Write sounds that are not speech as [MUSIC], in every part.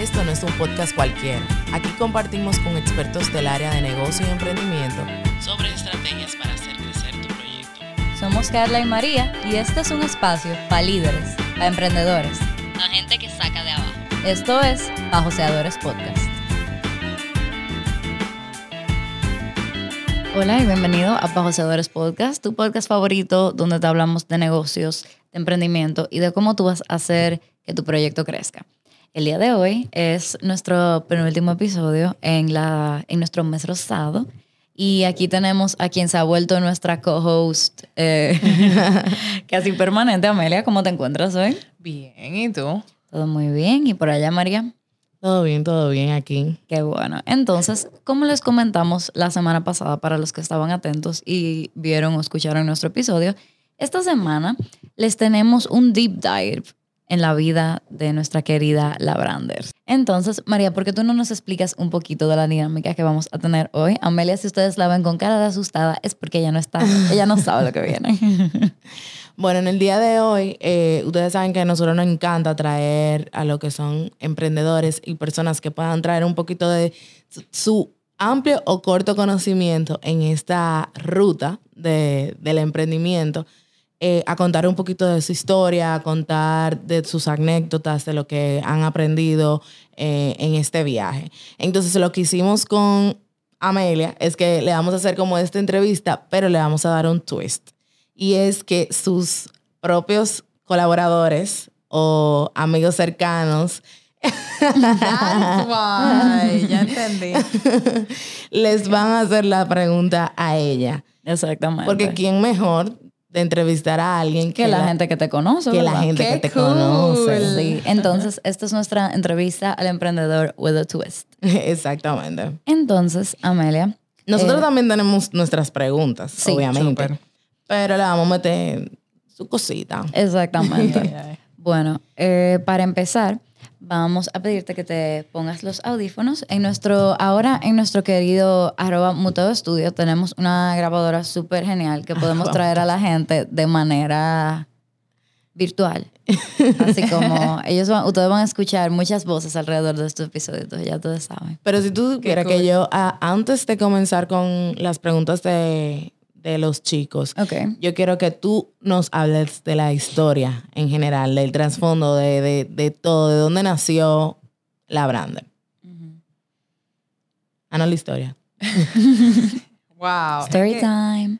Esto no es un podcast cualquiera. Aquí compartimos con expertos del área de negocio y emprendimiento sobre estrategias para hacer crecer tu proyecto. Somos Carla y María y este es un espacio para líderes, para emprendedores, La gente que saca de abajo. Esto es Bajo Seadores Podcast. Hola y bienvenido a Bajo Seadores Podcast, tu podcast favorito donde te hablamos de negocios, de emprendimiento y de cómo tú vas a hacer que tu proyecto crezca. El día de hoy es nuestro penúltimo episodio en, la, en nuestro mes rosado. Y aquí tenemos a quien se ha vuelto nuestra co-host eh, [LAUGHS] casi permanente. Amelia, ¿cómo te encuentras hoy? Bien, ¿y tú? Todo muy bien. ¿Y por allá, María? Todo bien, todo bien aquí. Qué bueno. Entonces, como les comentamos la semana pasada para los que estaban atentos y vieron o escucharon nuestro episodio, esta semana les tenemos un deep dive en la vida de nuestra querida Labrander. Entonces, María, ¿por qué tú no nos explicas un poquito de la dinámica que vamos a tener hoy? Amelia, si ustedes la ven con cara de asustada, es porque ella no está, ella no sabe lo que viene. [LAUGHS] Bueno, en el día de hoy, eh, ustedes saben que a nosotros nos encanta traer a lo que son emprendedores y personas que puedan traer un poquito de su, amplio o corto conocimiento en esta ruta de- del emprendimiento, eh, a contar un poquito de su historia, a contar de sus anécdotas, de lo que han aprendido eh, en este viaje. Entonces, lo que hicimos con Amelia es que le vamos a hacer como esta entrevista, pero le vamos a dar un twist. Y es que sus propios colaboradores o amigos cercanos That's why, ya entendí. [LAUGHS] les van a hacer la pregunta a ella. Exactamente. Porque ¿quién mejor de entrevistar a alguien que la, gente que te conoce, que la gente Qué que te cool. conoce? Sí, entonces esta es nuestra entrevista al emprendedor with a twist. [LAUGHS] Exactamente. Entonces, Amelia, Nosotros Eh, también tenemos nuestras preguntas, sí, obviamente. súper. Pero le vamos a meter su cosita. exactamente. [LAUGHS] bueno, eh, para empezar, vamos a pedirte que te pongas los audífonos. En nuestro, ahora en nuestro querido arroba Muteo Studio tenemos una grabadora súper genial que podemos [LAUGHS] traer a la gente de manera virtual. Así como [LAUGHS] ellos van, ustedes van a escuchar muchas voces alrededor de este episodio, entonces ya ustedes saben. Pero si tú supieras que yo, antes de comenzar con las preguntas de, de los chicos, Ok. yo quiero que tú nos hables de la historia en general, del trasfondo, de, de, de todo, de dónde nació la Brander. Ah, no, la historia. [LAUGHS] Wow. Story Es que, time.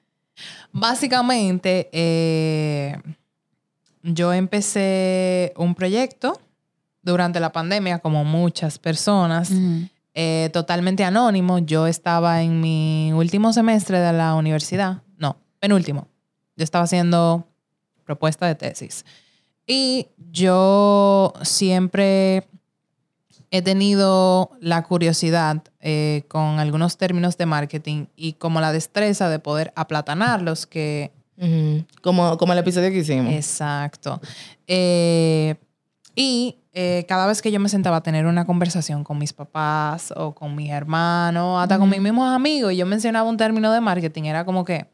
Básicamente, eh, yo empecé un proyecto durante la pandemia, como muchas personas. Eh, totalmente anónimo. Yo estaba en mi último semestre de la universidad. No, penúltimo. Yo estaba haciendo propuesta de tesis. Y yo siempre he tenido la curiosidad eh, con algunos términos de marketing y como la destreza de poder aplatanarlos, que como, como el episodio que hicimos. Exacto. Eh, y eh, cada vez que yo me sentaba a tener una conversación con mis papás o con mis hermanos, hasta con mis mismos amigos, y yo mencionaba un término de marketing, era como que,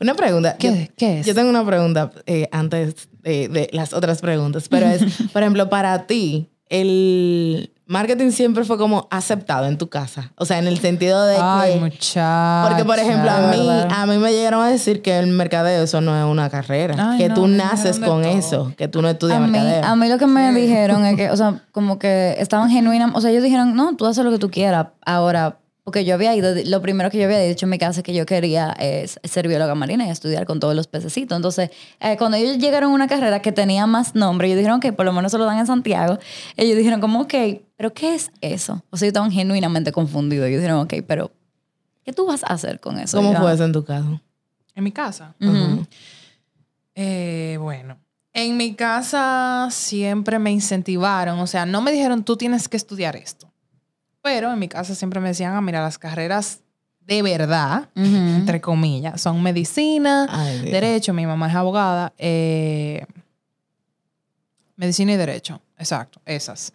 Una pregunta. ¿qué, Yo- qué es? Yo tengo una pregunta eh, antes de, de las otras preguntas, pero es, [LAUGHS] por ejemplo, para ti, el marketing siempre fue como aceptado en tu casa. O sea, en el sentido de Ay, que... muchacha. Porque, por ejemplo, a mí, a mí me llegaron a decir que el mercadeo eso no es una carrera. Ay, que no, tú naces con todo. eso, que tú no estudias A mí, mercadeo. a mí lo que me dijeron es que, o sea, como que estaban genuinas, o sea, ellos dijeron, no, tú haces lo que tú quieras. Ahora, porque yo había ido, lo primero que yo había dicho en mi casa es que yo quería es ser bióloga marina y estudiar con todos los pececitos. Entonces, eh, cuando ellos llegaron a una carrera que tenía más nombre, ellos dijeron que por lo menos se lo dan en Santiago, ellos dijeron como, ok, pero ¿qué es eso? O sea, ellos estaban genuinamente confundidos. Ellos dijeron, ok, pero ¿qué tú vas a hacer con eso? ¿Cómo yo, fue eso en tu caso? En mi casa. Eh, bueno, en mi casa siempre me incentivaron, o sea, no me dijeron tú tienes que estudiar esto, pero en mi casa siempre me decían, ah, mira, las carreras de verdad, entre comillas, son medicina, Ay, derecho, mi mamá es abogada, eh, medicina y derecho, exacto, esas.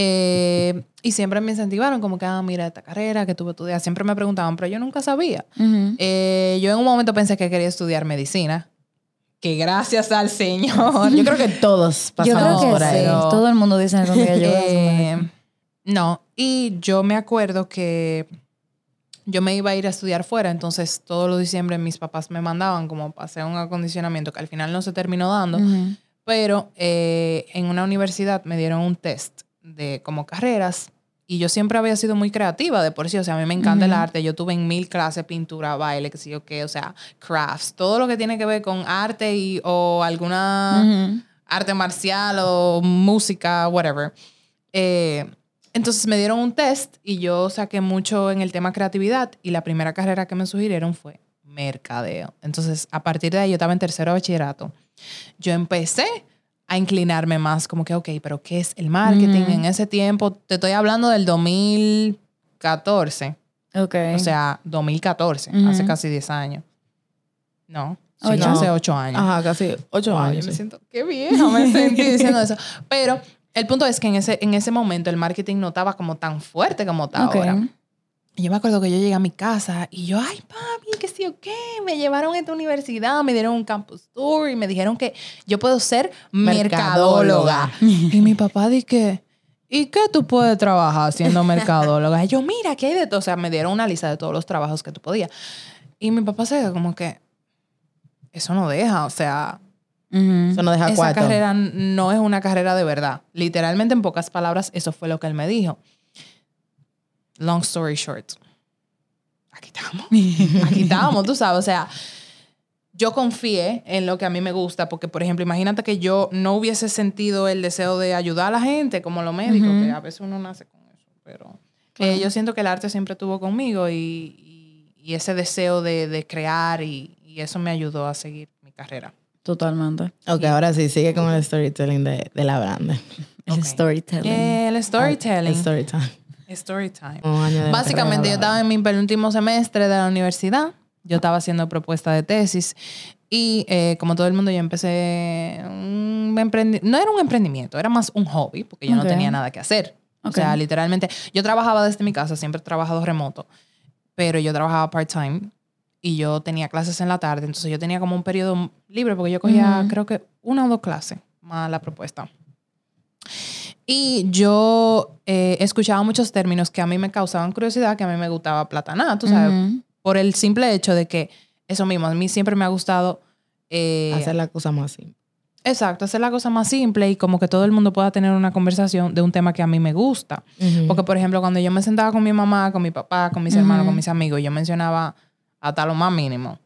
Eh, y siempre me incentivaron como que, ah, mira esta carrera que tuve estudiar. Siempre me preguntaban, pero yo nunca sabía. Eh, yo en un momento pensé que quería estudiar medicina. Que gracias al Señor. Yo creo que todos [LAUGHS] Yo creo pasamos que por sí. ahí. Todo el mundo dice algún día yo [LAUGHS] No, y yo me acuerdo que yo me iba a ir a estudiar fuera, entonces todos los diciembre mis papás me mandaban como para hacer un acondicionamiento que al final no se terminó dando, pero eh, en una universidad me dieron un test de como carreras y yo siempre había sido muy creativa de por sí, o sea, a mí me encanta el arte, yo tuve en mil clases pintura, baile, que sé yo qué, o sea, crafts, todo lo que tiene que ver con arte y o alguna arte marcial o música, whatever. Eh, entonces me dieron un test y yo saqué mucho en el tema creatividad y la primera carrera que me sugirieron fue mercadeo. Entonces, a partir de ahí, yo estaba en tercero de bachillerato. Yo empecé a inclinarme más como que, ok, pero ¿qué es el marketing? En ese tiempo, te estoy hablando del 2014, Ok. o sea, 2014, Ujú. hace casi 10 años. No, sí, Ocho. hace 8 años. Ajá, casi ocho Wow, años. yo me sí. siento, qué vieja me sentí diciendo eso. Pero el punto es que en ese, en ese momento el marketing no estaba como tan fuerte como está Ok. ahora. Y yo me acuerdo que yo llegué a mi casa y yo, ay, papi, qué sé yo qué, me llevaron a esta universidad, me dieron un campus tour y me dijeron que yo puedo ser mercadóloga. Mercadóloga. y mi papá dije, ¿y qué tú puedes trabajar siendo mercadóloga? Y yo, mira, ¿qué hay de todo? O sea, me dieron una lista de todos los trabajos que tú podías. Y mi papá se como que, eso no deja, o sea, Ujú. Eso no deja esa cuarto. carrera no es una carrera de verdad. Literalmente, en pocas palabras, eso fue lo que él me dijo. Long story short. Aquí estamos. [LAUGHS] Aquí estamos, tú sabes. O sea, yo confié en lo que a mí me gusta, porque, por ejemplo, imagínate que yo no hubiese sentido el deseo de ayudar a la gente, como los médicos, Ujú. que a veces uno nace con eso. Pero eh, yo siento que el arte siempre estuvo conmigo y, y- y ese deseo de, de crear, y, y eso me ayudó a seguir mi carrera. Totalmente. Ok, ahora sí, sigue con el storytelling de, de la brande. El Ok. storytelling. El storytelling. El story time. Story time. Básicamente, yo estaba en mi penúltimo semestre de la universidad. Yo estaba haciendo propuesta de tesis. Y eh, como todo el mundo, yo empecé un emprendi- No era un emprendimiento, era más un hobby, porque yo Ok. no tenía nada que hacer. O Ok. sea, literalmente, yo trabajaba desde mi casa, siempre he trabajado remoto, pero yo trabajaba part-time y yo tenía clases en la tarde, entonces yo tenía como un periodo libre porque yo cogía, Ujú. creo que una o dos clases más la propuesta. Y yo eh, escuchaba muchos términos que a mí me causaban curiosidad, que a mí me gustaba platanar, tú sabes, Ujú. por el simple hecho de que eso mismo, a mí siempre me ha gustado eh, Hacer la cosa más simple. Exacto, hacer la cosa más simple y como que todo el mundo pueda tener una conversación de un tema que a mí me gusta. Porque, por ejemplo, cuando yo me sentaba con mi mamá, con mi papá, con mis hermanos, con mis amigos, yo mencionaba hasta lo más mínimo.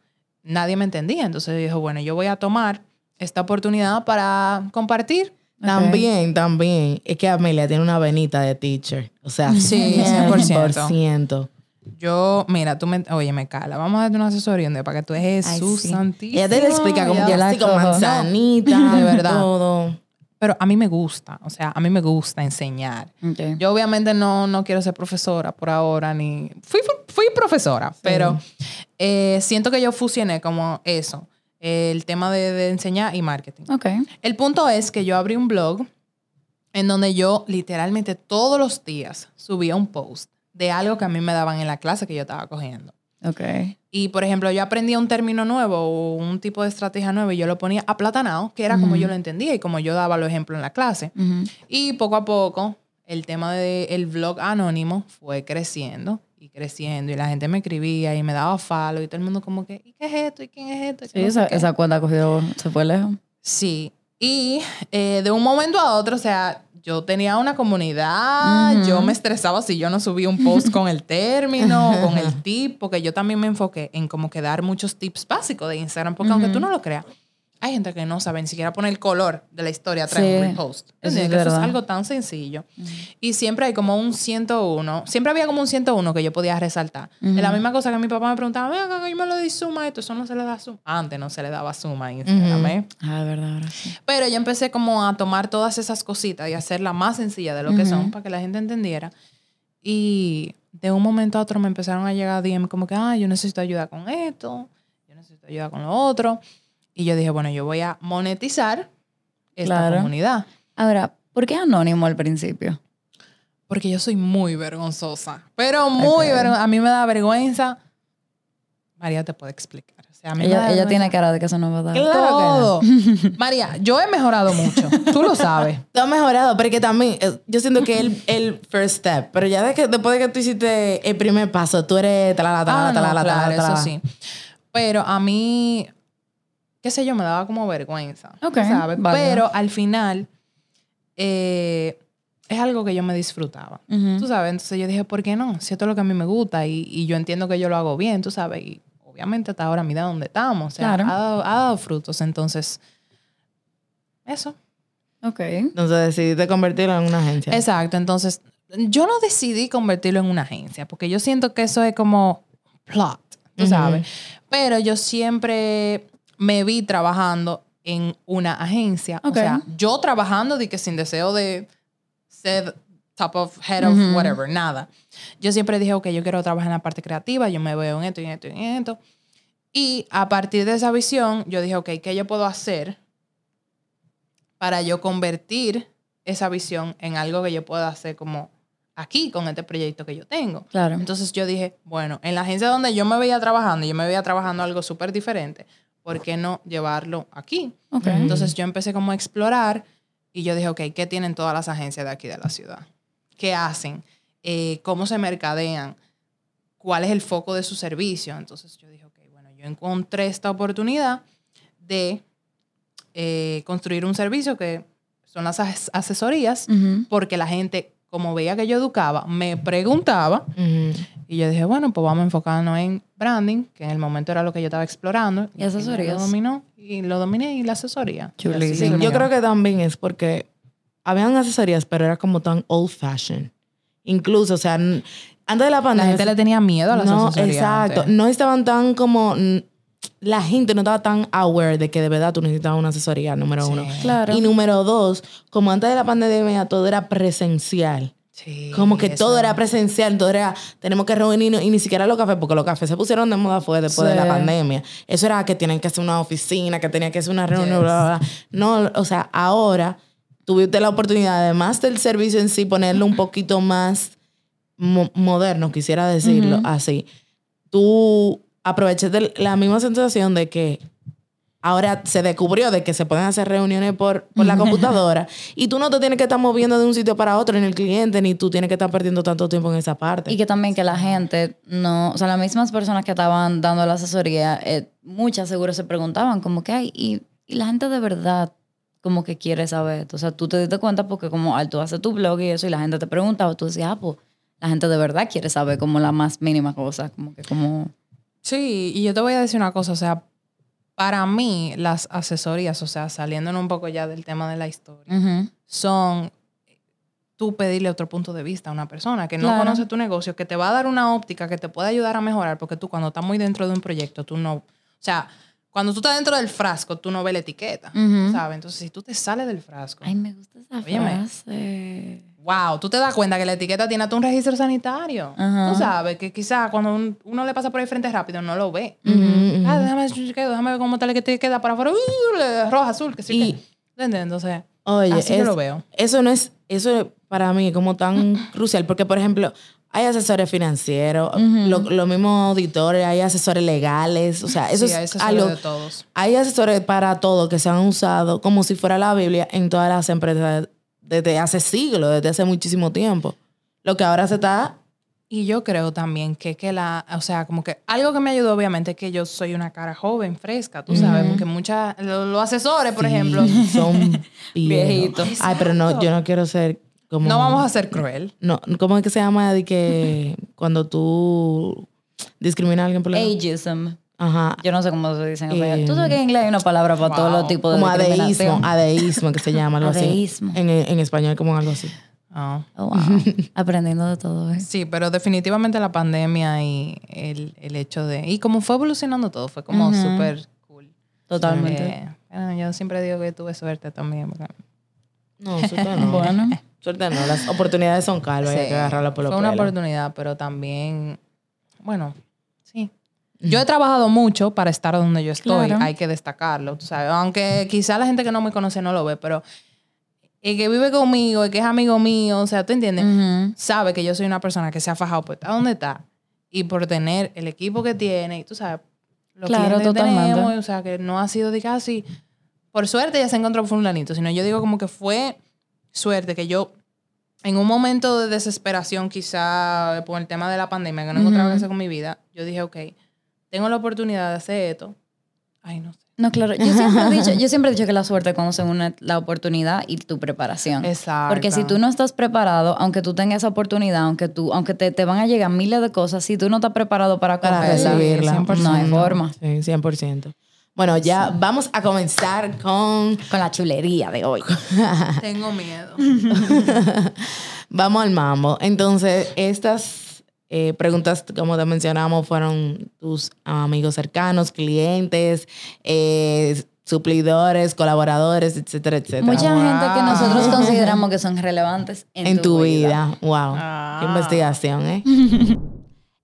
Nadie me entendía. Entonces yo dije, bueno, yo voy a tomar esta oportunidad para compartir. También, también. Es que Amelia tiene una venita de teacher. O sea, Sí, [LAUGHS] 100%. 100%. Yo, mira, tú me... Oye, me cala. Vamos a darte una asesoría un día para que tú eres Ay, Jesús sí. santísimo. Ella te lo explica como que la con manzanita, De verdad. todo. Pero a mí me gusta. O sea, a mí me gusta enseñar. Yo obviamente no, no quiero ser profesora por ahora, ni... Fui, fui profesora, pero eh, siento que yo fusioné como eso, el tema de, de enseñar y marketing. Ok. El punto es que yo abrí un blog en donde yo literalmente todos los días subía un post de algo que a mí me daban en la clase que yo estaba cogiendo. Ok. Y, por ejemplo, yo aprendía un término nuevo o un tipo de estrategia nueva y yo lo ponía aplatanado, que era como yo lo entendía y como yo daba los ejemplos en la clase. Ujú. Y poco a poco el tema del blog anónimo fue creciendo y creciendo y la gente me escribía y me daba follow y todo el mundo como que, ¿y qué es esto? ¿Y quién es esto? ¿Y qué Sí, no esa, qué?". esa cuenta cogió, se fue lejos. Sí. Y eh, de un momento a otro, o sea, yo tenía una comunidad, yo me estresaba si yo no subía un post con el [LAUGHS] término, con el [LAUGHS] tip, porque yo también me enfoqué en como que dar muchos tips básicos de Instagram, porque aunque tú no lo creas, hay gente que no sabe ni siquiera poner el color de la historia atrás en Sí, un repost. eso es. Que Eso es algo tan sencillo. Y siempre hay como un 101, siempre había como un 101 que yo podía resaltar. De la misma cosa que mi papá me preguntaba, venga, que yo me lo di suma esto, eso no se le da suma. Antes no se le daba suma a Instagram, ¿eh? Ah, verdad, sí. Pero yo empecé como a tomar todas esas cositas y hacerlas más sencillas de lo que son para que la gente entendiera. Y de un momento a otro me empezaron a llegar DM como que, ah, yo necesito ayuda con esto, yo necesito ayuda con lo otro. Y yo dije, bueno, yo voy a monetizar esta Claro. comunidad. Ahora, ¿por qué anónimo al principio? Porque yo soy muy vergonzosa. Pero muy Ok. vergonzosa. A mí me da vergüenza. María te puede explicar. sea, a mí me Ella, ella tiene cara de que eso no va a dar. Claro que no. Todo. María, yo he mejorado mucho. Tú lo sabes. [LAUGHS] Tú has mejorado, porque también eh, yo siento que el, el first step, pero ya de que, después de que tú hiciste el primer paso, tú eres talala, talala, Ah, no, talala, claro, talala, talala. eso sí. Pero a mí, qué sé yo, me daba como vergüenza. Ok, ¿sabes? válido. Pero al final, eh, es algo que yo me disfrutaba. Ujú. Tú sabes, entonces yo dije, ¿por qué no? Si esto es lo que a mí me gusta y, y yo entiendo que yo lo hago bien, tú sabes. Y obviamente hasta ahora mira dónde estamos. O sea, Claro. ha, dado, ha dado frutos. Entonces, eso. Ok. Entonces decidiste convertirlo en una agencia. Exacto. Entonces, yo no decidí convertirlo en una agencia porque yo siento que eso es como plot, tú Ujú. sabes. Pero yo siempre me vi trabajando en una agencia. Ok. O sea, yo trabajando de que sin deseo de ser top of head of Ujú. whatever, nada. Yo siempre dije, ok, yo quiero trabajar en la parte creativa, yo me veo en esto y en esto y en esto. Y a partir de esa visión, yo dije, ok, ¿qué yo puedo hacer para yo convertir esa visión en algo que yo pueda hacer como aquí con este proyecto que yo tengo? Claro. Entonces yo dije, bueno, en la agencia donde yo me veía trabajando, yo me veía trabajando algo súper diferente, ¿por qué no llevarlo aquí? Entonces yo empecé como a explorar y yo dije, ok, ¿qué tienen todas las agencias de aquí de la ciudad? ¿Qué hacen? Eh, ¿Cómo se mercadean? ¿Cuál es el foco de su servicio? Entonces yo dije, ok, bueno, yo encontré esta oportunidad de eh, construir un servicio que son las as- asesorías, porque la gente, como veía que yo educaba, me preguntaba y yo dije, bueno, pues vamos a enfocarnos en branding, que en el momento era lo que yo estaba explorando. Y asesorías. Lo dominó y lo dominé y la asesoría. Y así. Sí, yo creo que también es porque habían asesorías, pero era como tan old fashioned. Incluso, o sea, antes de la la pandemia. gente le tenía miedo a las no, asesorías. exacto. antes. No estaban tan como. La gente no estaba tan aware de que de verdad tú necesitabas una asesoría, número Sí. uno. Claro. Y número dos, como antes de la pandemia todo era presencial. Sí, Como que todo era presencial, todo era, tenemos que reunirnos y ni siquiera los cafés, porque los cafés se pusieron de moda fue después de la pandemia. Eso era que tienen que hacer una oficina, que tenían que hacer una reunión, Yes. bla, bla, bla. No, o sea, ahora tuviste la oportunidad, además del servicio en sí, ponerlo un poquito más mo- moderno, quisiera decirlo así. Tú aprovechaste la misma sensación de que ahora se descubrió de que se pueden hacer reuniones por, por la computadora [LAUGHS] y tú no te tienes que estar moviendo de un sitio para otro en el cliente, ni tú tienes que estar perdiendo tanto tiempo en esa parte. Y que también que la gente no, o sea, las mismas personas que estaban dando la asesoría, eh, muchas seguro se preguntaban como que hay, y, y la gente de verdad como que quiere saber. O sea, tú te diste cuenta porque como al tú haces tu blog y eso y la gente te preguntaba, tú decías, ah, pues la gente de verdad quiere saber como la más mínima cosa, como que como... Sí, y yo te voy a decir una cosa, o sea, para mí las asesorías, o sea, saliéndonos un poco ya del tema de la historia, son tú pedirle otro punto de vista a una persona que no Claro. conoce tu negocio, que te va a dar una óptica que te puede ayudar a mejorar, porque tú cuando estás muy dentro de un proyecto, tú no, o sea, cuando tú estás dentro del frasco, tú no ves la etiqueta. ¿sabes? Entonces, si tú te sales del frasco, Ay, me gusta esa Óyeme. frase. Wow, tú te das cuenta que la etiqueta tiene hasta un registro sanitario. Ajá. Tú sabes que quizás cuando un- uno le pasa por ahí frente rápido, no lo ve. Ujú, ujú. Ah, déjame, déjame ver cómo está la etiqueta para afuera, uh, roja, azul, que sí. Y- que- ¿Entiendes? Entonces, Oye, así yo es- lo veo. eso no es, eso para mí como tan [LAUGHS] crucial, porque por ejemplo, hay asesores financieros, lo- los mismos auditores, hay asesores legales, o sea, eso sí, es algo de todos. Hay asesores para todo que se han usado como si fuera la Biblia en todas las empresas desde hace siglos, desde hace muchísimo tiempo. Lo que ahora se está... Y yo creo también que, que la, o sea, como que algo que me ayudó obviamente es que yo soy una cara joven, fresca, tú sabes, porque muchas, lo- los asesores, por ejemplo, [LAUGHS] Son. [LAUGHS] Viejitos. Ay, pero no, yo no quiero ser como... no vamos a ser cruel. No, ¿cómo es que se llama de que cuando tú discriminas a alguien por la... Ageism. Ajá. Yo no sé cómo se dice en Eh, español. Tú sabes que en inglés hay una palabra para todos Wow. los tipos de Como adeísmo, adeísmo que se llama, algo Adeísmo. así. En, en español como algo así. Ah. [LAUGHS] Oh, wow. [LAUGHS] Aprendiendo de todo, ¿eh? Sí, pero definitivamente la pandemia y el, el hecho de... Y como fue evolucionando todo, fue como Ujú. súper cool. Totalmente. Eh, bueno, yo siempre digo que tuve suerte también. porque- No, suerte no. [LAUGHS] Bueno. Suerte no. Las oportunidades son calvas y hay Sí, que agarrarla por los Fue una pelos. oportunidad, pero también, bueno, sí. Yo he trabajado mucho para estar donde yo estoy, Claro. hay que destacarlo, tú sabes. Aunque quizá la gente que no me conoce no lo ve, pero el que vive conmigo, el que es amigo mío, o sea, ¿tú entiendes? Ujú. Sabe que yo soy una persona que se ha fajado por estar donde está y por tener el equipo que tiene, y tú sabes, los Claro, que tenemos, o sea, que no ha sido de casi, por suerte ya se encontró fulanito, sino yo digo como que fue suerte que yo en un momento de desesperación quizá por el tema de la pandemia, que no encontraba qué hacer con mi vida, yo dije, ok, tengo la oportunidad de hacer esto. Ay, no sé. No, claro. Yo siempre he dicho, yo siempre he dicho que la suerte cuando se une la oportunidad y tu preparación. Exacto. Porque si tú no estás preparado, aunque tú tengas esa oportunidad, aunque tú, aunque te, te van a llegar miles de cosas, si tú no estás preparado para Para recibirla. 100%. no hay forma. Sí, 100%. Bueno, ya vamos a comenzar con... Con la chulería de hoy. Tengo miedo. [LAUGHS] [LAUGHS] Vamos al mambo. Entonces, estas eh, preguntas, como te mencionamos, fueron tus amigos cercanos, clientes, eh, suplidores, colaboradores, etcétera, etcétera. Mucha gente que nosotros [LAUGHS] consideramos que son relevantes en, en tu vida. Wow. Ah. Qué investigación, ¿eh? [LAUGHS]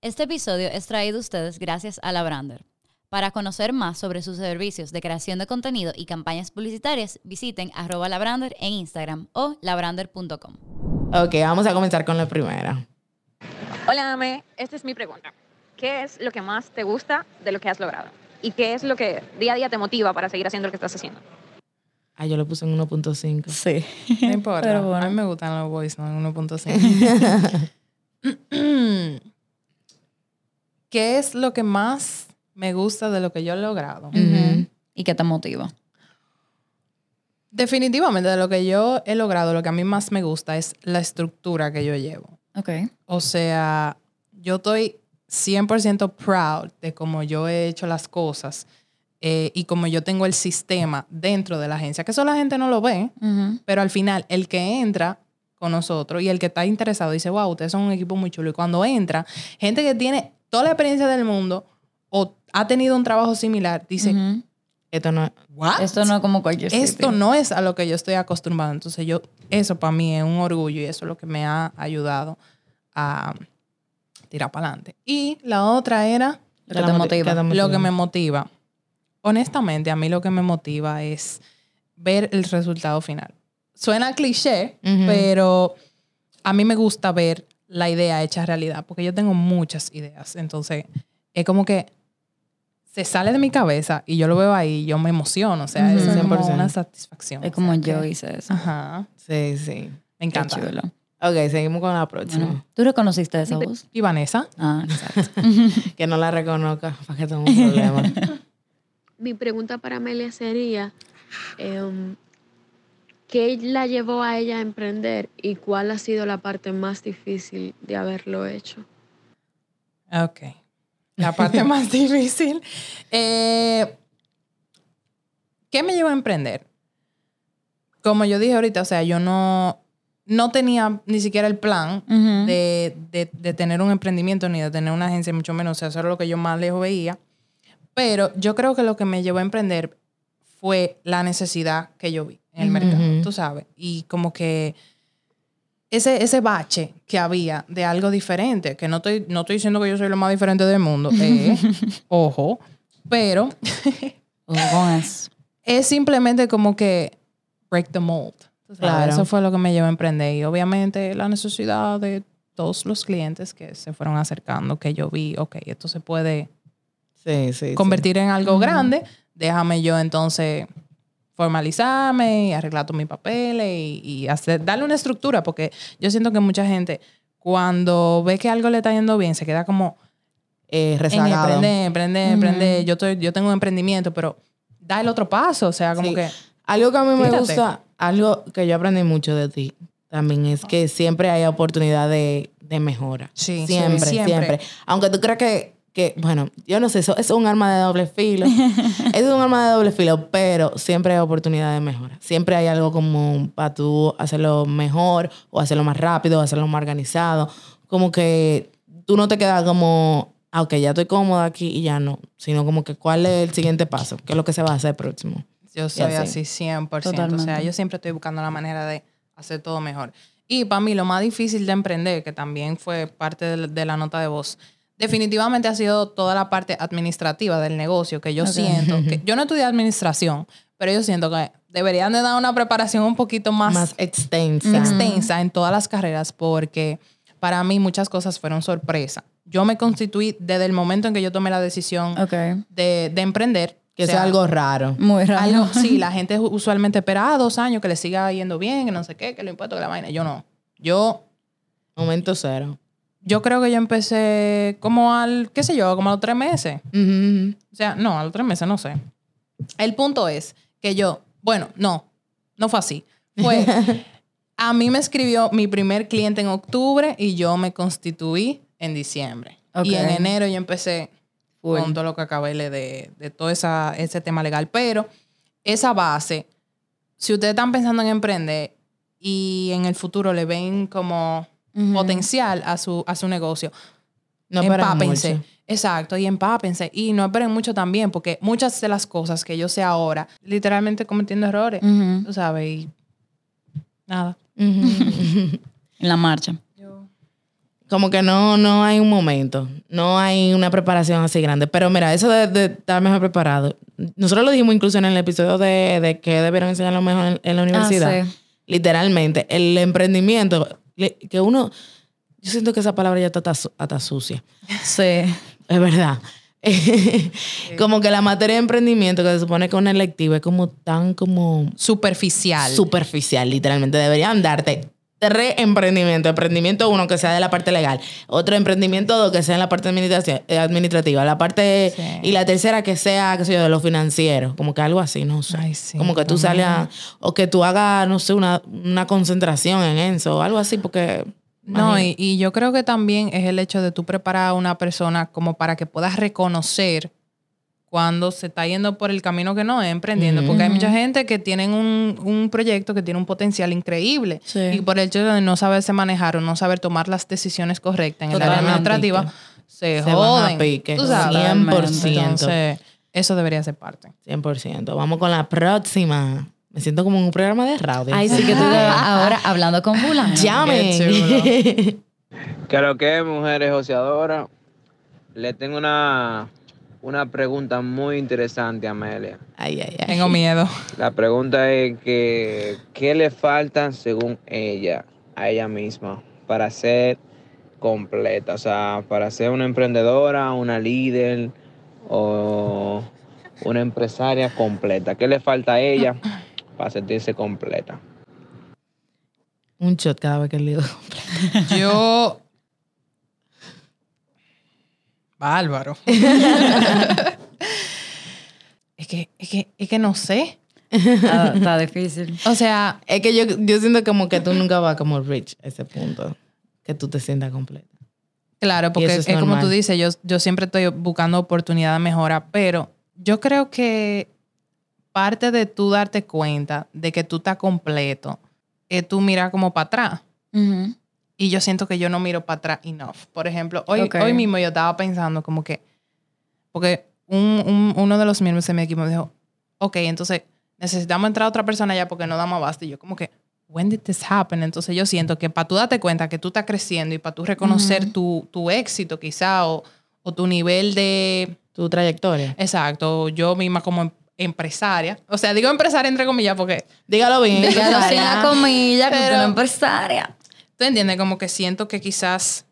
Este episodio es traído a ustedes gracias a Labrander. Para conocer más sobre sus servicios de creación de contenido y campañas publicitarias, visiten arroba labrander en Instagram o labrander.com. Ok, vamos a comenzar con la primera. Hola, Ame. Esta es mi pregunta. ¿Qué es lo que más te gusta de lo que has logrado? ¿Y qué es lo que día a día te motiva para seguir haciendo lo que estás haciendo? Ah, yo lo puse en 1.5. Sí. No importa. Pero bueno. A mí me gustan los boys, ¿no? En 1.5. [LAUGHS] ¿Qué es lo que más me gusta de lo que yo he logrado? ¿Y qué te motiva? Definitivamente de lo que yo he logrado, lo que a mí más me gusta es la estructura que yo llevo. Ok. O sea, yo estoy 100% proud de cómo yo he hecho las cosas eh, y cómo yo tengo el sistema dentro de la agencia, que eso la gente no lo ve, pero al final el que entra con nosotros y el que está interesado dice, wow, ustedes son un equipo muy chulo. Y cuando entra, gente que tiene toda la experiencia del mundo o ha tenido un trabajo similar, dice. Esto no what? Esto no es como cualquier Esto no es a lo que yo estoy acostumbrado. Entonces yo, eso para mí es un orgullo y eso es lo que me ha ayudado a tirar para adelante. Y la otra era Lo que te motiva. lo que me motiva. Honestamente, a mí lo que me motiva es ver el resultado final. Suena cliché, pero a mí me gusta ver la idea hecha realidad, porque yo tengo muchas ideas. Entonces, es como que se sale de mi cabeza y yo lo veo ahí y yo me emociono. O sea, es Ujú. como 100%. una satisfacción. Es O como sea, yo que- hice eso. Ajá. Sí, sí. Me Qué encanta. chulo. Ok, seguimos con la próxima. Bueno, ¿Tú reconociste esa voz? ¿Y Vanessa? Ah, exacto. [LAUGHS] Que no la reconozca para que tenga un problema. [LAUGHS] Mi pregunta para Amelia sería, em, ¿qué la llevó a ella a emprender y cuál ha sido la parte más difícil de haberlo hecho? Ok. La parte más [LAUGHS] difícil. Eh, ¿Qué me llevó a emprender? Como yo dije ahorita, o sea, yo no, no tenía ni siquiera el plan de, de- de tener un emprendimiento ni de tener una agencia, mucho menos. O sea, eso era lo que yo más lejos veía. Pero yo creo que lo que me llevó a emprender fue la necesidad que yo vi en el mercado, tú sabes. Y como que ese, ese bache que había de algo diferente, que no estoy, no estoy diciendo que yo soy lo más diferente del mundo, eh, [LAUGHS] ojo, pero es simplemente como que break the mold. Claro. Eso fue lo que me llevó a emprender. Y obviamente la necesidad de todos los clientes que se fueron acercando, que yo vi, ok, esto se puede Sí, sí. sí. convertir en algo grande, déjame yo entonces formalizarme y arreglar todos mis papeles y, y hacer, darle una estructura, porque yo siento que mucha gente cuando ve que algo le está yendo bien, se queda como Eh, rezagado. emprender, emprender, emprender. Yo, estoy, yo tengo un emprendimiento, pero da el otro paso, o sea, como Sí. que... Algo que a mí me Tírate. gusta, algo que yo aprendí mucho de ti también es que siempre hay oportunidad de, de mejora. Sí, siempre, sí, siempre, siempre. Aunque tú creas que, que, bueno, yo no sé, eso, es un arma de doble filo. [LAUGHS] es un arma de doble filo, pero siempre hay oportunidad de mejora. Siempre hay algo como para tú hacerlo mejor o hacerlo más rápido, o hacerlo más organizado. Como que tú no te quedas como, ah, ok, ya estoy cómoda aquí y ya no. Sino como que cuál es el siguiente paso, qué es lo que se va a hacer próximo. Yo soy así. así 100%. O sea, Totalmente. yo siempre estoy buscando la manera de hacer todo mejor. Y para mí lo más difícil de emprender, que también fue parte de la nota de voz, definitivamente ha sido toda la parte administrativa del negocio, que yo siento, que [LAUGHS] yo no estudié administración, pero yo siento que deberían de dar una preparación un poquito más, Más extensa. extensa en todas las carreras porque para mí muchas cosas fueron sorpresa. Yo me constituí desde el momento en que yo tomé la decisión de, de emprender. Que O sea sea, algo raro. Muy raro. algo- [LAUGHS] sí, la [LAUGHS] gente usualmente espera ah, dos años que le siga yendo bien, que no sé qué, que lo impuesto, que la vaina. Yo no. Yo, Momento cero. Yo creo que yo empecé como al, qué sé yo, como a los tres meses. O sea, no, a los tres meses, no sé. El punto es que yo, bueno, no, no fue así. Fue, [LAUGHS] a mí me escribió mi primer cliente en octubre y yo me constituí en diciembre. Y en enero yo empecé Full. con todo lo que acabé de, de todo esa, ese tema legal. Pero esa base, si ustedes están pensando en emprender y en el futuro le ven como Potencial a su, a su negocio, No esperen empápense. mucho. Exacto, y empápense. Y no esperen mucho también, porque muchas de las cosas que yo sé ahora, literalmente cometiendo errores, tú sabes, y nada. [LAUGHS] En la marcha. Como que no, no hay un momento, no hay una preparación así grande. Pero mira, eso de, de estar mejor preparado, nosotros lo dijimos incluso en el episodio de, de que debieron enseñar lo mejor en, en la universidad. Ah, sí. Literalmente, el emprendimiento, que uno, yo siento que esa palabra ya está hasta su- hasta sucia. Sí. Es verdad. [LAUGHS] como que la materia de emprendimiento que se supone que es una electiva es como tan como Superficial. superficial, literalmente. Deberían darte tres emprendimientos. Emprendimiento uno que sea de la parte legal, otro emprendimiento dos que sea en la parte eh, administrativa, la parte Sí. y la tercera que sea, qué sé yo, de lo financiero, como que algo así, no sé. Ay, sí, como que tú también. salgas o que tú hagas, no sé, una, una concentración en eso o algo así, porque... No, y, y yo creo que también es el hecho de tú preparar a una persona como para que puedas reconocer cuando se está yendo por el camino que no es emprendiendo. Porque hay mucha gente que tienen un, un proyecto que tiene un potencial increíble. Sí. Y por el hecho de no saberse manejar o no saber tomar las decisiones correctas en el área Totalmente. administrativa, se, Se van a joden. pique, tú sabes. 100%. Entonces, eso debería ser parte. 100%. Vamos con la próxima. Me siento como en un programa de radio. Ay, sí que tú ahora hablando con fulano. [LAUGHS] Llamen. Que lo [LAUGHS] que es, mujeres joseadoras, le tengo una, una pregunta muy interesante a Amelia. ay, ay, ay. Tengo miedo. La pregunta es que, ¿qué le falta según ella, a ella misma, para ser completa? O sea, para ser una emprendedora, una líder o una empresaria completa. ¿Qué le falta a ella para sentirse completa? Un shot cada vez que le digo. Yo. Bárbaro. [LAUGHS] es, que, es, que, es que no sé. Está, está difícil. O sea, Es que yo, yo siento como que tú nunca vas como rich a ese punto. Que tú te sientas completa. claro, porque es, es como tú dices, yo, yo siempre estoy buscando oportunidad de mejora, pero yo creo que parte de tú darte cuenta de que tú estás completo es tú mirar como para atrás. Y yo siento que yo no miro para atrás enough. Por ejemplo, hoy, Ok. hoy mismo yo estaba pensando como que, porque un, un- uno de los miembros de mi equipo me dijo, ok, entonces necesitamos entrar a otra persona allá porque no damos abasto. Y yo como que, when did this happen? Entonces yo siento que para tú darte cuenta que tú estás creciendo y para tú reconocer tu, tu éxito quizá o, o tu nivel de, Tu trayectoria. exacto, yo misma como em- empresaria. O sea, digo empresaria entre comillas porque Dígalo bien. Dígalo [LAUGHS] sin la comilla, Pero- eres empresaria. ¿Tú entiendes? Como que siento que quizás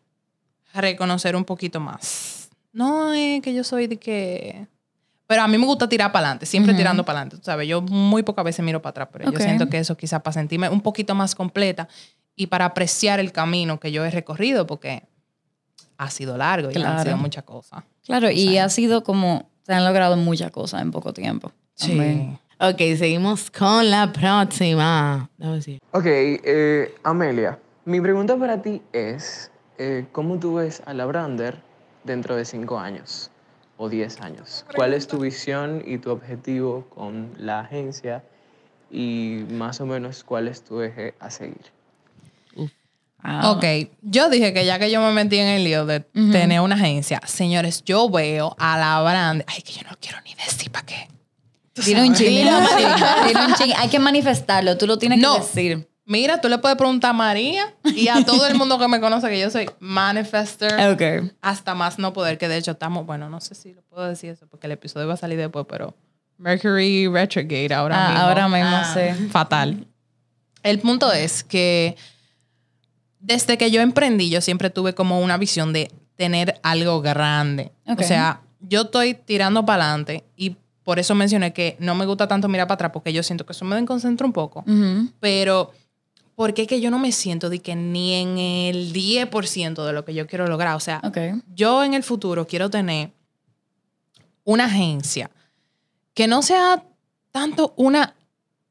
reconocer un poquito más. No es que yo soy de que... Pero a mí me gusta tirar para adelante, siempre Ujú. tirando para adelante, sabes. Yo muy pocas veces miro para atrás, pero Ok. yo siento que eso quizás para sentirme un poquito más completa y para apreciar el camino que yo he recorrido, porque ha sido largo y han Claro. sido muchas cosas. Claro, y ha sido como, se han logrado muchas cosas en poco tiempo. También. Ok, seguimos con la próxima. Ok, eh, Amelia, mi pregunta para ti es, eh, ¿cómo tú ves a la Brander dentro de cinco años o diez años? ¿Cuál es tu visión y tu objetivo con la agencia y más o menos cuál es tu eje a seguir? Ah, Ok, yo dije que ya que yo me metí en el lío de tener una agencia, señores, yo veo a la brand, ay, que yo no quiero ni decir para qué. Tú Dile un dile un ching. Hay que manifestarlo, tú lo tienes No. que decir. Mira, tú le puedes preguntar a María y a todo el mundo que me conoce que yo soy manifester Ok. hasta más no poder, que de hecho estamos, bueno, no sé si lo puedo decir eso porque el episodio va a salir después, pero Mercury retrograde ahora Ah, mismo. ahora mismo, Ah, sí. Fatal. El punto es que desde que yo emprendí, yo siempre tuve como una visión de tener algo grande. Ok. O sea, yo estoy tirando para adelante y por eso mencioné que no me gusta tanto mirar para atrás porque yo siento que eso me desconcentra un poco. Pero, ¿por qué que yo no me siento de que ni en el 10% de lo que yo quiero lograr? O sea, Ok. yo en el futuro quiero tener una agencia que no sea tanto una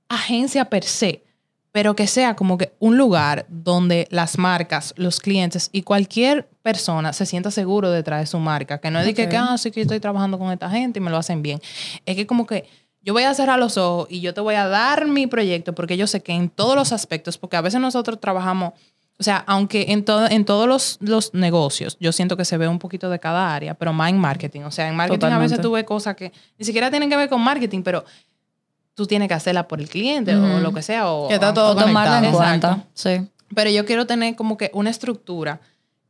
agencia per se, pero que sea como que un lugar donde las marcas, los clientes y cualquier persona se sienta seguro detrás de su marca. Que no es de que, ah, sí que estoy trabajando con esta gente y me lo hacen bien. Es que como que yo voy a cerrar los ojos y yo te voy a dar mi proyecto porque yo sé que en todos los aspectos, porque a veces nosotros trabajamos, o sea, aunque en, todo, en todos los, los negocios, yo siento que se ve un poquito de cada área, pero más en marketing. O sea, en marketing a veces Totalmente. tú ves cosas que ni siquiera tienen que ver con marketing, pero tú tienes que hacerla por el cliente o lo que sea. O, Que está todo O tomarla en cuenta. Sí. Pero yo quiero tener como que una estructura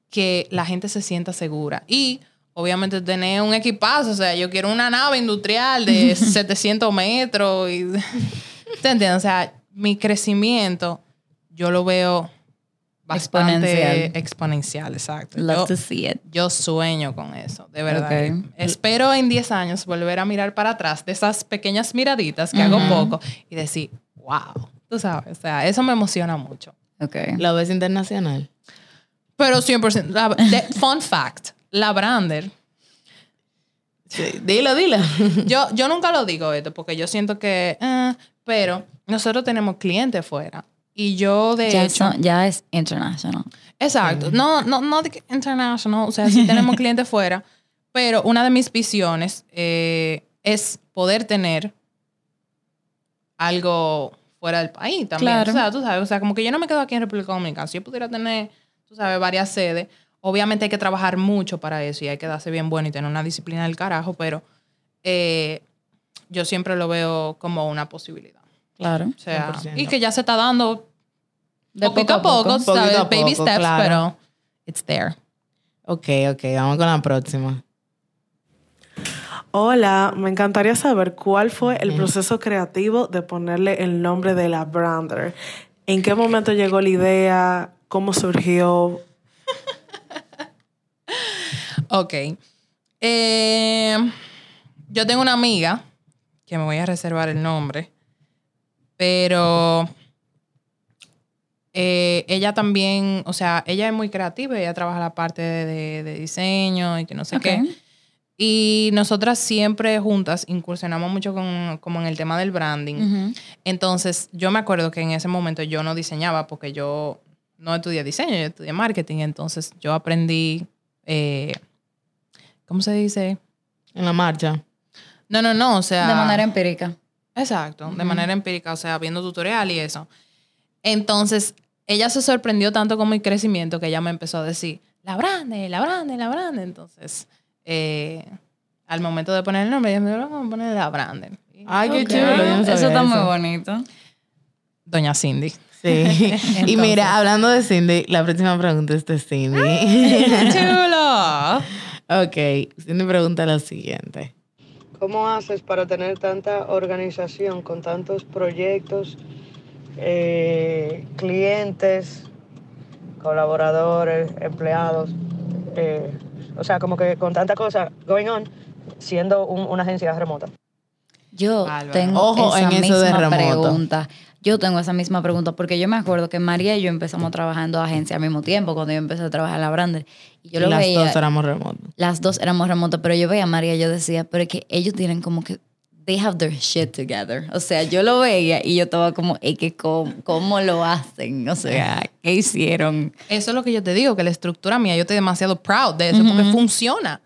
que la gente se sienta segura. Y obviamente tener un equipazo. O sea, yo quiero una nave industrial de [LAUGHS] 700 metros. Y, [LAUGHS] ¿Te entiendes? O sea, mi crecimiento yo lo veo bastante Exponencial. exponencial. exacto. Love Yo- to see it. yo sueño con eso, de verdad. Espero en 10 años volver a mirar para atrás de esas pequeñas miraditas que hago poco y decir, wow, tú sabes, o sea, eso me emociona mucho. Ok. ¿Lo ves internacional? Pero 100%, la- de- fun fact, la Brander, Sí. Dilo, dilo. [LAUGHS] yo, yo nunca lo digo esto porque yo siento que, eh, pero nosotros tenemos clientes fuera. Y yo, de Ya, hecho, son- ya es international. Exacto. No, no, no de que international. O sea, sí tenemos [LAUGHS] clientes fuera. Pero una de mis visiones eh, es poder tener algo fuera del país también. Claro. O sea, tú sabes, o sea, como que yo no me quedo aquí en República Dominicana. Si yo pudiera tener, tú sabes, varias sedes, obviamente hay que trabajar mucho para eso y hay que darse bien bueno y tener una disciplina del carajo, pero eh, yo siempre lo veo como una posibilidad. Claro. O sea, 100%. y que ya se está dando De poquito a poco, ¿sabes? a Baby poco, steps, claro. pero it's there. Ok, ok, vamos con la próxima. Hola, me encantaría saber cuál fue el proceso creativo de ponerle el nombre de la Brander. ¿En qué momento llegó la idea? ¿Cómo surgió? Ok. Eh, yo tengo una amiga que me voy a reservar el nombre, pero eh, ella también, o sea, ella es muy creativa, ella trabaja la parte de, de- de diseño y que no sé qué. Y nosotras siempre juntas incursionamos mucho con, como en el tema del branding. Entonces, yo me acuerdo que en ese momento yo no diseñaba porque yo no estudié diseño, yo estudié marketing. Entonces, yo aprendí, eh, ¿cómo se dice? En la marcha. No, no, no, o sea... De manera empírica. Exacto, de manera empírica, o sea, viendo tutorial y eso. Entonces, ella se sorprendió tanto con mi crecimiento que ella me empezó a decir, la brande, la brande, la brande. Entonces, eh, al momento de poner el nombre, ella me dijo, vamos a poner la brande. Y- Ay, qué chulo. yo no Eso está muy bonito. Doña Cindy. Sí. [LAUGHS] y mira, hablando de Cindy, la próxima pregunta es de Cindy. [LAUGHS] ¡Chulo! Ok, Cindy pregunta lo siguiente. ¿Cómo haces para tener tanta organización con tantos proyectos, eh, clientes, colaboradores, empleados? eh, o sea, como que con tanta cosa going on, siendo un- una agencia remota. Yo tengo Ojo esa en eso de misma remoto. pregunta. Yo tengo esa misma pregunta porque yo me acuerdo que María y yo empezamos trabajando agencia al mismo tiempo cuando yo empecé a trabajar en la Brander. Y yo lo Las veía. dos éramos remotos. Las dos éramos remotos, pero yo veía a María y yo decía, pero es que ellos tienen como que they have their shit together. O sea, yo lo veía y yo estaba como, es que cómo, cómo lo hacen, o sea, ¿qué hicieron? Eso es lo que yo te digo, que la estructura mía, yo estoy demasiado proud de eso, porque funciona.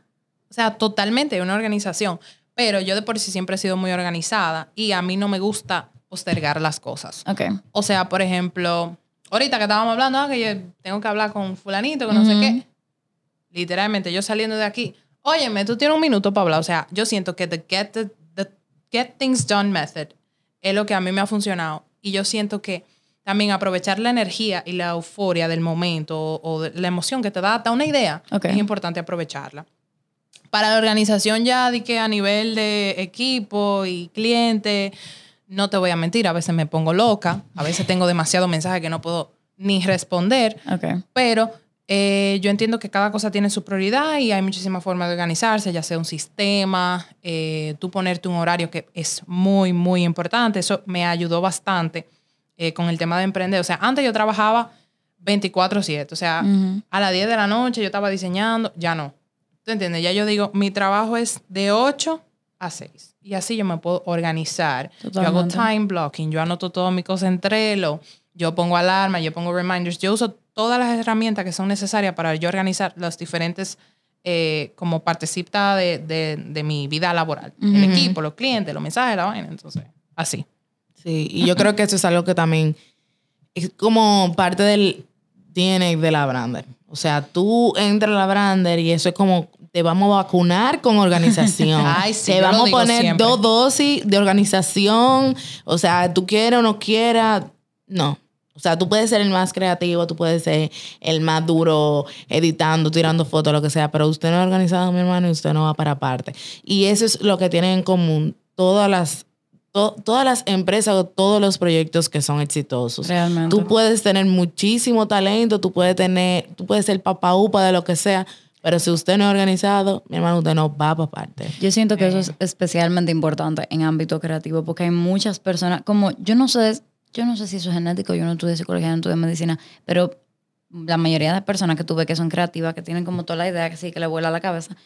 O sea, totalmente, una organización. Pero yo de por sí siempre he sido muy organizada y a mí no me gusta postergar las cosas. Ok. O sea, por ejemplo, ahorita que estábamos hablando, ah, que yo tengo que hablar con fulanito, que no sé Ujú. qué. Literalmente, yo saliendo de aquí, óyeme, tú tienes un minuto para hablar. O sea, yo siento que the get, the, the get things done method es lo que a mí me ha funcionado. Y yo siento que también aprovechar la energía y la euforia del momento o, o de la emoción que te da hasta una idea, Ok. es importante aprovecharla. Para la organización ya de que a nivel de equipo y cliente, no te voy a mentir, a veces me pongo loca, a veces tengo demasiado mensaje que no puedo ni responder, Ok. pero eh, yo entiendo que cada cosa tiene su prioridad y hay muchísimas formas de organizarse, ya sea un sistema, eh, tú ponerte un horario que es muy, muy importante. Eso me ayudó bastante eh, con el tema de emprender. O sea, antes yo trabajaba 24/7, o sea, a las 10 de la noche yo estaba diseñando, ya no. ¿Tú entiendes? Ya yo digo, mi trabajo es de 8 a 6. Y así yo me puedo organizar. Yo hago Totalmente. time blocking, yo anoto todas mis cosas en Trello, yo pongo alarma, yo pongo reminders, yo uso todas las herramientas que son necesarias para yo organizar las diferentes eh, como participa de, de, de mi vida laboral. El equipo, los clientes, los mensajes, la vaina. Entonces, así. Sí, y yo creo que eso es algo que también es como parte del DNA de la Brander. O sea, tú entras a la Brander y eso es como te vamos a vacunar con organización. [LAUGHS] Ay, sí, te vamos a poner siempre. dos dosis de organización. O sea, tú quieras o no quieras, no. O sea, tú puedes ser el más creativo, tú puedes ser el más duro editando, tirando fotos, lo que sea, pero usted no es organizado, mi hermano, y usted no va para parte. Y eso es lo que tienen en común todas las, to- todas las empresas o todos los proyectos que son exitosos. Realmente. Tú puedes tener muchísimo talento, tú puedes tener, tú puedes ser papá upa de lo que sea, pero si usted no es organizado, mi hermano, usted no va para parte. Yo siento que eso es especialmente importante en ámbito creativo porque hay muchas personas, como yo no sé, yo no sé si eso es genético, yo no estudié psicología, no estudié medicina, pero la mayoría de personas que tuve que son creativas, que tienen como toda la idea que sí, que le vuela la cabeza,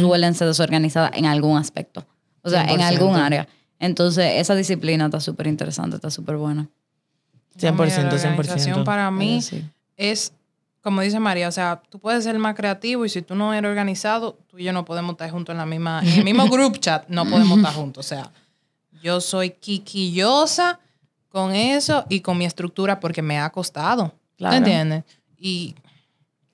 suelen ser desorganizadas en algún aspecto, o sea, en 100%. algún área. Entonces, esa disciplina está súper interesante, está súper buena. 100%, No, mira, la 100%. organización para mí Sí. es, como dice María, o sea, tú puedes ser más creativo y si tú no eres organizado, tú y yo no podemos estar juntos en la misma, en el mismo group chat, no podemos estar juntos. O sea, yo soy quiquillosa con eso y con mi estructura porque me ha costado. Claro. ¿Te entiendes? Y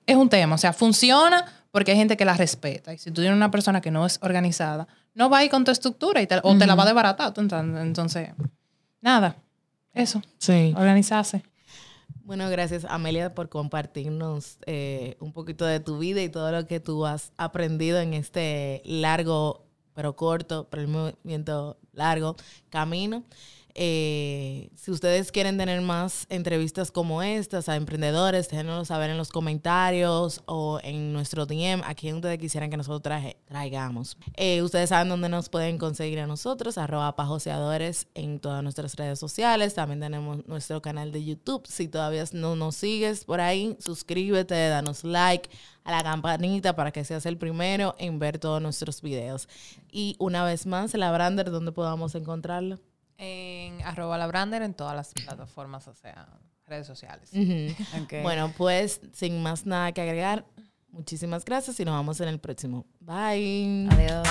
es un tema, o sea, funciona porque hay gente que la respeta. Y si tú tienes una persona que no es organizada, no va a ir con tu estructura y te- o te la va a desbaratar. Entonces, nada, eso, Sí. organizarse. Bueno, gracias Amelia por compartirnos eh, un poquito de tu vida y todo lo que tú has aprendido en este largo, pero corto, pero el movimiento largo camino. Eh, si ustedes quieren tener más entrevistas como estas a emprendedores, déjenoslo saber en los comentarios o en nuestro DM a quien ustedes quisieran que nosotros traje- traigamos. Eh, ustedes saben dónde nos pueden conseguir a nosotros, arroba pajoseadores en todas nuestras redes sociales. También tenemos nuestro canal de YouTube. Si todavía no nos sigues por ahí, suscríbete, danos like a la campanita para que seas el primero en ver todos nuestros videos. Y una vez más, la Brander, ¿dónde podamos encontrarlo? En arroba la brander en todas las plataformas, o sea, redes sociales. Bueno, pues sin más nada que agregar, muchísimas gracias y nos vemos en el próximo. Bye. Adiós.